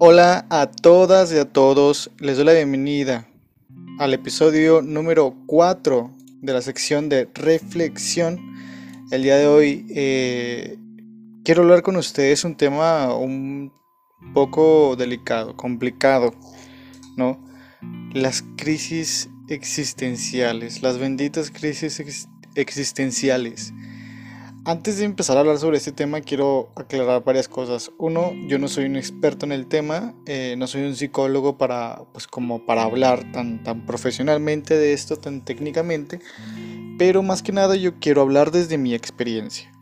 Hola a todas y a todos, les doy la bienvenida al episodio número 4 de la sección de reflexión. El día de hoy eh, quiero hablar con ustedes un tema un poco delicado, complicado, ¿no? Las crisis existenciales, las benditas crisis existenciales. Antes de empezar a hablar sobre este tema, quiero aclarar varias cosas. Uno, yo no soy un experto en el tema, eh, no soy un psicólogo para, pues, como para hablar tan, tan profesionalmente de esto, tan técnicamente, pero más que nada yo quiero hablar desde mi experiencia,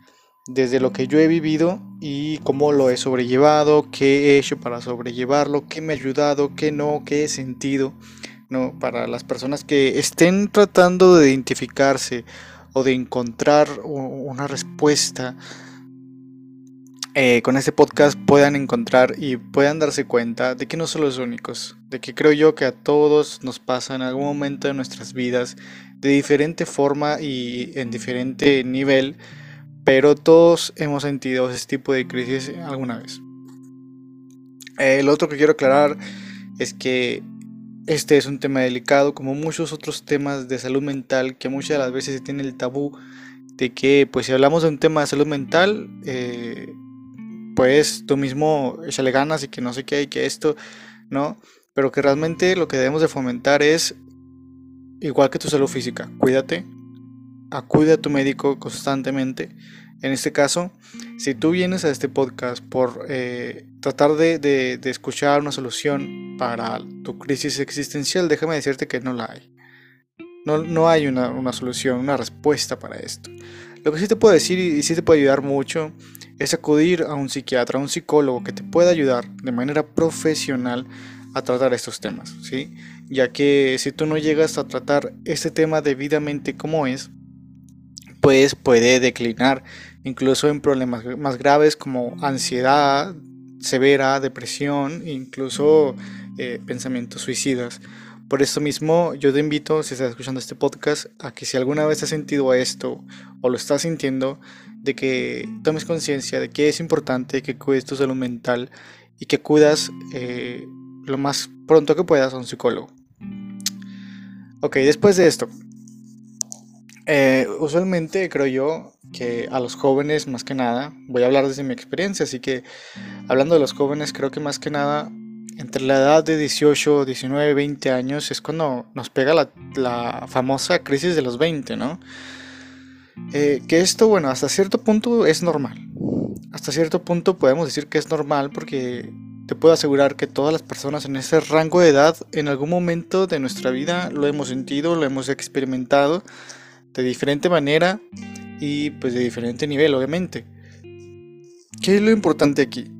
desde lo que yo he vivido y cómo lo he sobrellevado, qué he hecho para sobrellevarlo, qué me ha ayudado, qué no, qué he sentido, ¿no? Para las personas que estén tratando de identificarse de encontrar una respuesta eh, con este podcast puedan encontrar y puedan darse cuenta de que no son los únicos, de que creo yo que a todos nos pasa en algún momento de nuestras vidas de diferente forma y en diferente nivel, pero todos hemos sentido ese tipo de crisis alguna vez. el otro que quiero aclarar es que este es un tema delicado, como muchos otros temas de salud mental, que muchas de las veces se tiene el tabú de que, pues, si hablamos de un tema de salud mental, eh, pues tú mismo échale ganas y que no sé qué hay, que esto, ¿no? Pero que realmente lo que debemos de fomentar es, igual que tu salud física, cuídate, acude a tu médico constantemente. En este caso, si tú vienes a este podcast por eh, tratar de, escuchar una solución para tu crisis existencial, déjame decirte que no la hay. No, no hay una, una, solución, una respuesta para esto. Lo que sí te puedo decir y sí te puede ayudar mucho es acudir a un psiquiatra, a un psicólogo que te pueda ayudar de manera profesional a tratar estos temas, ¿sí? Ya que si tú no llegas a tratar este tema debidamente como es, pues puede declinar incluso en problemas más graves como ansiedad, severa, depresión, incluso eh, pensamientos suicidas. Por eso mismo yo te invito, si estás escuchando este podcast, a que si alguna vez has sentido esto o lo estás sintiendo, de que tomes conciencia de que es importante que cuides tu salud mental y que cuidas eh, lo más pronto que puedas a un psicólogo. Ok, después de esto, eh, usualmente creo yo que a los jóvenes más que nada, voy a hablar desde mi experiencia, así que hablando de los jóvenes creo que más que nada entre la edad de 18, 19, 20 años es cuando nos pega la, famosa crisis de los 20, ¿no? Eh, que esto, bueno, hasta cierto punto es normal. Hasta cierto punto podemos decir que es normal porque te puedo asegurar que todas las personas en ese rango de edad en algún momento de nuestra vida lo hemos sentido, lo hemos experimentado de diferente manera y pues de diferente nivel, obviamente. ¿Qué es lo importante aquí?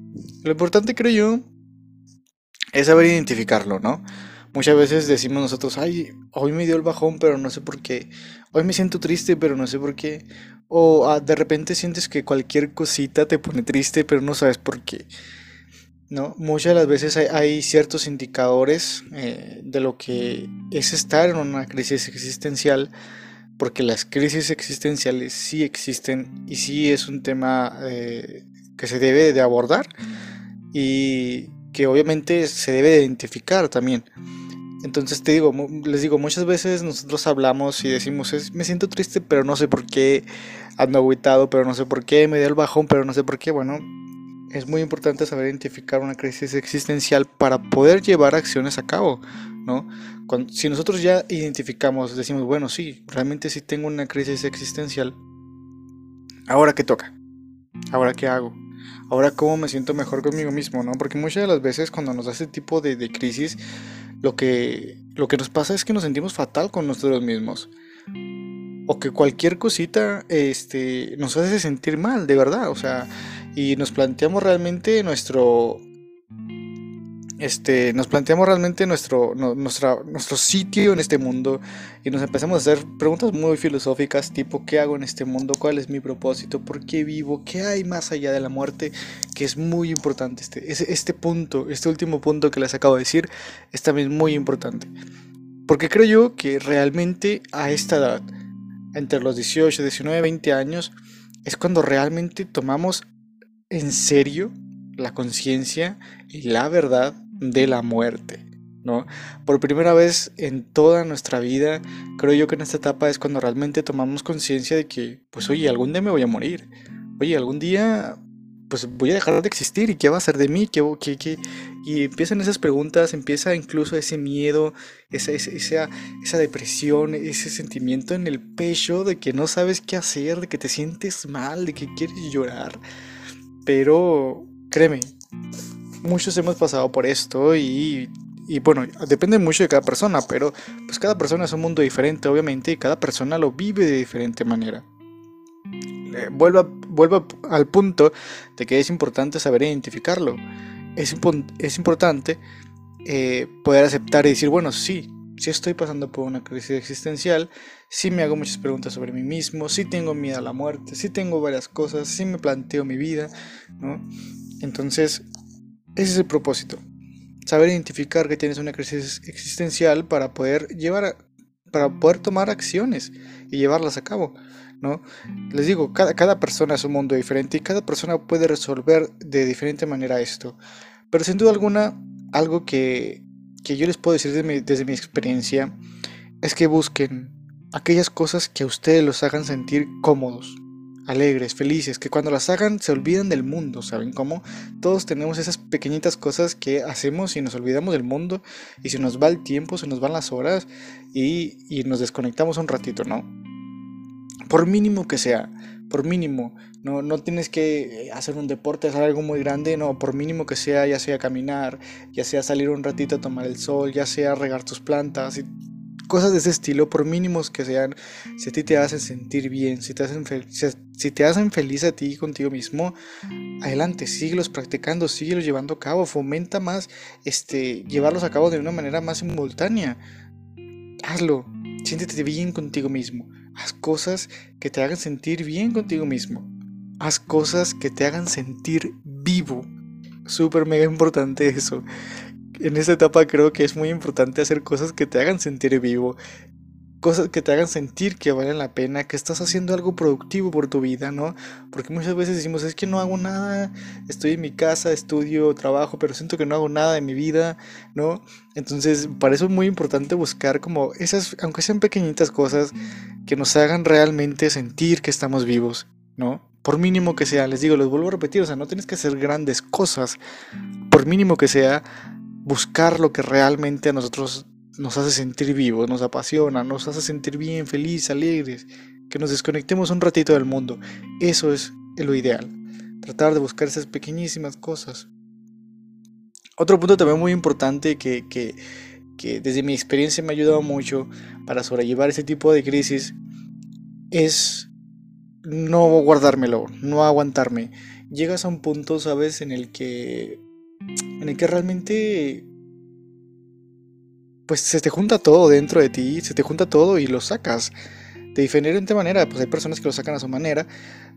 Lo importante creo yo es saber identificarlo, ¿no? Muchas veces decimos nosotros, ay, hoy me dio el bajón, pero no sé por qué. Hoy me siento triste, pero no sé por qué. O ah, de repente sientes que cualquier cosita te pone triste, pero no sabes por qué. ¿No? Muchas de las veces hay, ciertos indicadores eh, de lo que es estar en una crisis existencial porque las crisis existenciales sí existen y sí es un tema eh, que se debe de abordar y que obviamente se debe identificar también. Entonces te digo, les digo, muchas veces nosotros hablamos y decimos, me siento triste, pero no sé por qué, ando aguitado, pero no sé por qué, me dio el bajón, pero no sé por qué. Bueno, es muy importante saber identificar una crisis existencial para poder llevar acciones a cabo, ¿no? si nosotros ya identificamos, decimos, bueno, sí, realmente sí tengo una crisis existencial, ¿ahora qué toca? ¿Ahora qué hago? Ahora cómo me siento mejor conmigo mismo, ¿no? Porque muchas de las veces cuando nos da tipo de, de crisis, lo que, lo que nos pasa es que nos sentimos fatal con nosotros mismos. O que cualquier cosita este, nos hace sentir mal, de verdad. O sea, y nos planteamos realmente nuestro, este, nos planteamos realmente nuestro, nuestro sitio en este mundo y nos empezamos a hacer preguntas muy filosóficas tipo ¿qué hago en este mundo? ¿Cuál es mi propósito? ¿Por qué vivo? ¿Qué hay más allá de la muerte? Que es muy importante. Este, este punto, este último punto que les acabo de decir es también muy importante. Porque creo yo que realmente a esta edad, entre los 18, 19, 20 años, es cuando realmente tomamos en serio la conciencia y la verdad de la muerte. ¿no? Por primera vez en toda nuestra vida, creo yo que en esta etapa es cuando realmente tomamos conciencia de que, pues oye, algún día me voy a morir. Oye, algún día pues voy a dejar de existir y qué va a ser de mí, ¿Qué, qué, qué? y empiezan esas preguntas, empieza incluso ese miedo, esa, esa, esa depresión, ese sentimiento en el pecho de que no sabes qué hacer, de que te sientes mal, de que quieres llorar. Pero créeme, muchos hemos pasado por esto y, bueno, depende mucho de cada persona, pero pues cada persona es un mundo diferente, obviamente, y cada persona lo vive de diferente manera. Eh, vuelvo, al punto de que es importante saber identificarlo. Es, es importante eh, poder aceptar y decir, bueno, sí, sí estoy pasando por una crisis existencial, sí me hago muchas preguntas sobre mí mismo, sí tengo miedo a la muerte, sí tengo varias cosas, sí me planteo mi vida, ¿no? Entonces, ese es el propósito. Saber identificar que tienes una crisis existencial para poder llevar para poder tomar acciones y llevarlas a cabo. ¿no? Les digo, cada, cada persona es un mundo diferente y cada persona puede resolver de diferente manera esto. Pero sin duda alguna, algo que, que yo les puedo decir desde mi, desde mi experiencia es que busquen aquellas cosas que a ustedes los hagan sentir cómodos, alegres, felices, que cuando las hagan se olviden del mundo, ¿saben cómo? Todos tenemos esas pequeñitas cosas que hacemos y nos olvidamos del mundo y se nos va el tiempo, se nos van las horas y, y nos desconectamos un ratito, ¿no? por mínimo que sea, por mínimo, no, no tienes que hacer un deporte, hacer algo muy grande, no, por mínimo que sea, ya sea caminar, ya sea salir un ratito a tomar el sol, ya sea regar tus plantas, y cosas de ese estilo, por mínimos que sean, si a ti te hacen sentir bien, si te hacen, si te hacen feliz a ti contigo mismo, adelante, síguelos practicando, síguelos llevando a cabo, fomenta más este, llevarlos a cabo de una manera más simultánea. Hazlo, siéntete bien contigo mismo. Haz cosas que te hagan sentir bien contigo mismo. Haz cosas que te hagan sentir vivo. Súper mega importante eso. En esta etapa creo que es muy importante hacer cosas que te hagan sentir vivo, cosas que te hagan sentir que valen la pena, que estás haciendo algo productivo por tu vida, ¿no? Porque muchas veces decimos, es que no hago nada, estoy en mi casa, estudio, trabajo, pero siento que no hago nada en mi vida, ¿no? Entonces, para eso es muy importante buscar como esas, aunque sean pequeñitas cosas, que nos hagan realmente sentir que estamos vivos, ¿no? Por mínimo que sea, les digo, les vuelvo a repetir, o sea, no tienes que hacer grandes cosas, por mínimo que sea, buscar lo que realmente a nosotros nos hace sentir vivos, nos apasiona, nos hace sentir bien, felices, alegres, que nos desconectemos un ratito del mundo. Eso es lo ideal. Tratar de buscar esas pequeñísimas cosas. Otro punto también muy importante que, que, que desde mi experiencia me ha ayudado mucho para sobrellevar ese tipo de crisis es no guardármelo, no aguantarme. Llegas a un punto, sabes, en el que en el que realmente pues se te junta todo dentro de ti, se te junta todo y lo sacas de diferente manera. Pues hay personas que lo sacan a su manera,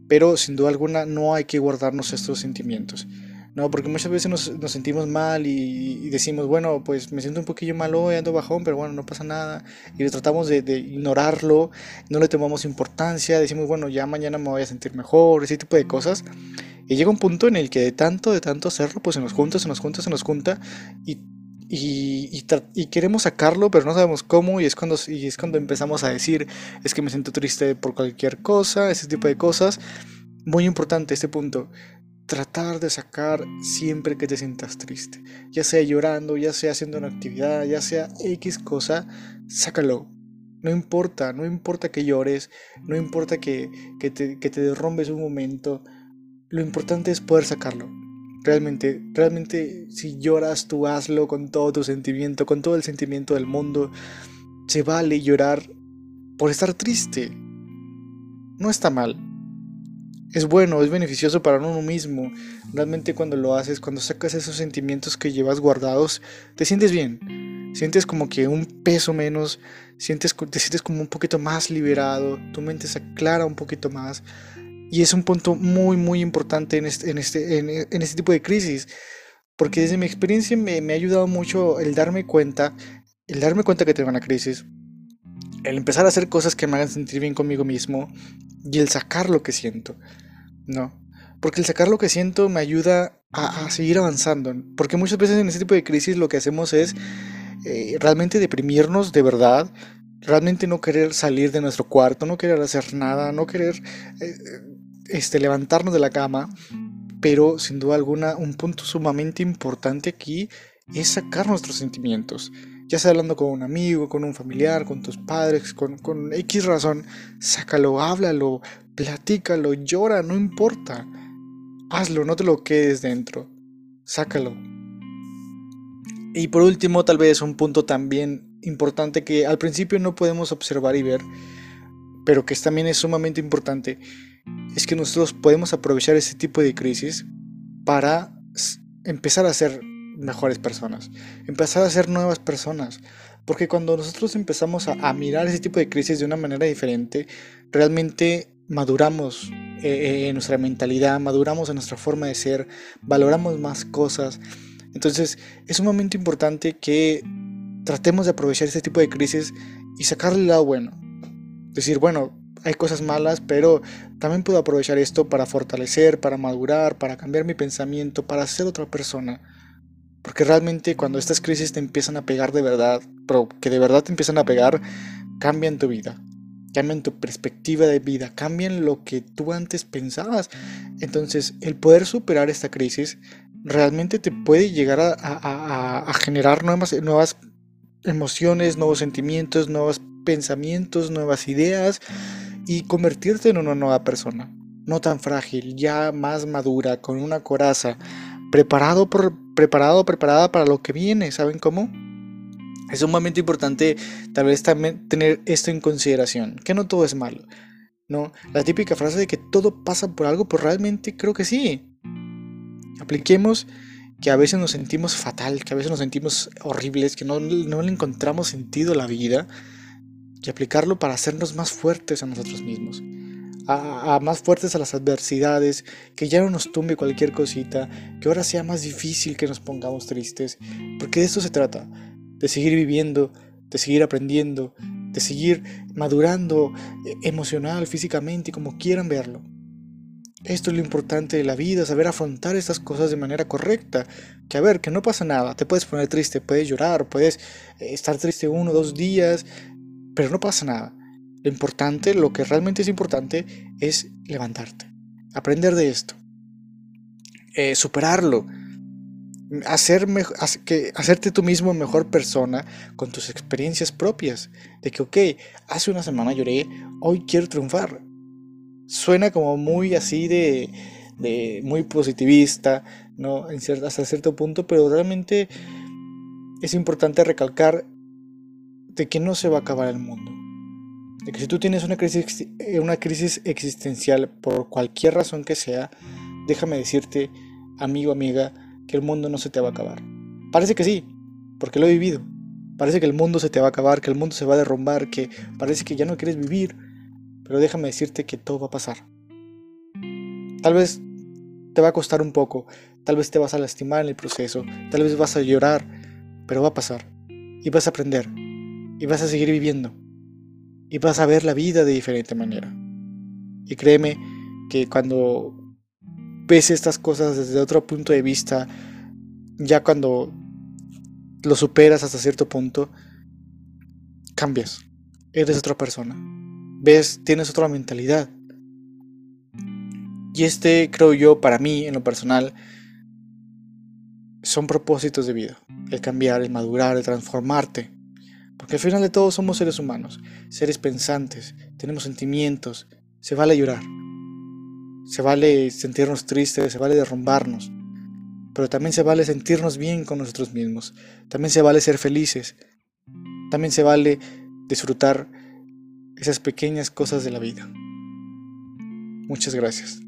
pero sin duda alguna no hay que guardarnos estos sentimientos. No, porque muchas veces nos, sentimos mal y, decimos, bueno, pues me siento un poquillo mal hoy, ando bajón, pero bueno, no pasa nada. Y tratamos de, de, ignorarlo, no le tomamos importancia, decimos, bueno, ya mañana me voy a sentir mejor, ese tipo de cosas. Y llega un punto en el que de tanto, de tanto hacerlo, pues se nos junta, se nos junta, se nos junta y y, y, queremos sacarlo, pero no sabemos cómo, y es, cuando, y es cuando empezamos a decir, es que me siento triste por cualquier cosa, ese tipo de cosas. Muy importante este punto, tratar de sacar siempre que te sientas triste, ya sea llorando, ya sea haciendo una actividad, ya sea X cosa, sácalo. No importa, no importa que llores, no importa que, que, te, que te derrumbes un momento, lo importante es poder sacarlo. Realmente, realmente, si lloras, tú hazlo con todo tu sentimiento, con todo el sentimiento del mundo. Se vale llorar por estar triste. No está mal. Es bueno, es beneficioso para uno mismo. Realmente cuando lo haces, cuando sacas esos sentimientos que llevas guardados, te sientes bien. Sientes como que un peso menos, sientes, te sientes como un poquito más liberado, tu mente se aclara un poquito más. Y es un punto muy, muy importante en este, en este, en, este tipo de crisis, porque desde mi experiencia me, ha ayudado mucho el darme cuenta, el darme cuenta que tengo una crisis, el empezar a hacer cosas que me hagan sentir bien conmigo mismo y el sacar lo que siento, ¿no? Porque el sacar lo que siento me ayuda a, seguir avanzando. Porque muchas veces en este tipo de crisis lo que hacemos es eh, realmente deprimirnos de verdad, realmente no querer salir de nuestro cuarto, no querer hacer nada, no querer eh, este, levantarnos de la cama. Pero sin duda alguna, un punto sumamente importante aquí es sacar nuestros sentimientos. Ya sea hablando con un amigo, con un familiar, con tus padres, con, con X razón, sácalo, háblalo, platícalo, llora, no importa. Hazlo, no te lo quedes dentro. Sácalo. Y por último, tal vez un punto también importante que al principio no podemos observar y ver, pero que también es sumamente importante, es que nosotros podemos aprovechar ese tipo de crisis para empezar a ser mejores personas, empezar a ser nuevas personas. Porque cuando nosotros empezamos a, mirar ese tipo de crisis de una manera diferente, realmente maduramos eh, eh, en nuestra mentalidad, maduramos en nuestra forma de ser, valoramos más cosas. Entonces es un momento importante que tratemos de aprovechar este tipo de crisis y sacarle el lado bueno. Decir, bueno, hay cosas malas, pero también puedo aprovechar esto para fortalecer, para madurar, para cambiar mi pensamiento, para ser otra persona. Porque realmente cuando estas crisis te empiezan a pegar de verdad, pero que de verdad te empiezan a pegar, cambian tu vida, cambian tu perspectiva de vida, cambian lo que tú antes pensabas. Entonces, el poder superar esta crisis realmente te puede llegar a, generar nuevas, nuevas emociones, nuevos sentimientos, nuevos pensamientos, nuevas ideas y convertirte en una nueva persona. No tan frágil, ya más madura, con una coraza, preparado, por, preparado, preparada para lo que viene. ¿Saben cómo? Es un momento importante tal vez también tener esto en consideración, que no todo es malo. ¿no? La típica frase de que todo pasa por algo, pues realmente creo que sí. Apliquemos que a veces nos sentimos fatal, que a veces nos sentimos horribles, que no, no le encontramos sentido a la vida, y aplicarlo para hacernos más fuertes a nosotros mismos a, más fuertes a las adversidades, que ya no nos tumbe cualquier cosita, que ahora sea más difícil que nos pongamos tristes, porque de esto se trata, de seguir viviendo, de seguir aprendiendo, de seguir madurando eh, emocional, físicamente, como quieran verlo. Esto es lo importante de la vida, saber afrontar estas cosas de manera correcta. Que a ver, que no pasa nada, te puedes poner triste, puedes llorar, puedes eh, estar triste uno dos días, pero no pasa nada. Lo importante, lo que realmente es importante, es levantarte, aprender de esto, eh, superarlo, hacer que, hacerte tú mismo mejor persona con tus experiencias propias. De que, ok, hace una semana lloré, hoy quiero triunfar. Suena como muy así de, de muy positivista, ¿no? En hasta cierto punto, pero realmente es importante recalcar de que no se va a acabar el mundo de que si tú tienes una crisis, eh, una crisis existencial por cualquier razón que sea, déjame decirte, amigo, amiga, que el mundo no se te va a acabar. Parece que sí, porque lo he vivido. Parece que el mundo se te va a acabar, que el mundo se va a derrumbar, que parece que ya no quieres vivir. Pero déjame decirte que todo va a pasar. Tal vez te va a costar un poco, tal vez te vas a lastimar en el proceso, tal vez vas a llorar, pero va a pasar. Y vas a aprender. Y vas a seguir viviendo y vas a ver la vida de diferente manera. Y créeme que cuando ves estas cosas desde otro punto de vista, ya cuando lo superas hasta cierto punto, cambias. Eres otra persona. Ves, tienes otra mentalidad. Y este, creo yo, para mí, en lo personal, son propósitos de vida. El cambiar, el madurar, el transformarte. Porque al final de todo somos seres humanos, seres pensantes, tenemos sentimientos, se vale llorar, se vale sentirnos tristes, se vale derrumbarnos, pero también se vale sentirnos bien con nosotros mismos, también se vale ser felices, también se vale disfrutar esas pequeñas cosas de la vida. Muchas gracias.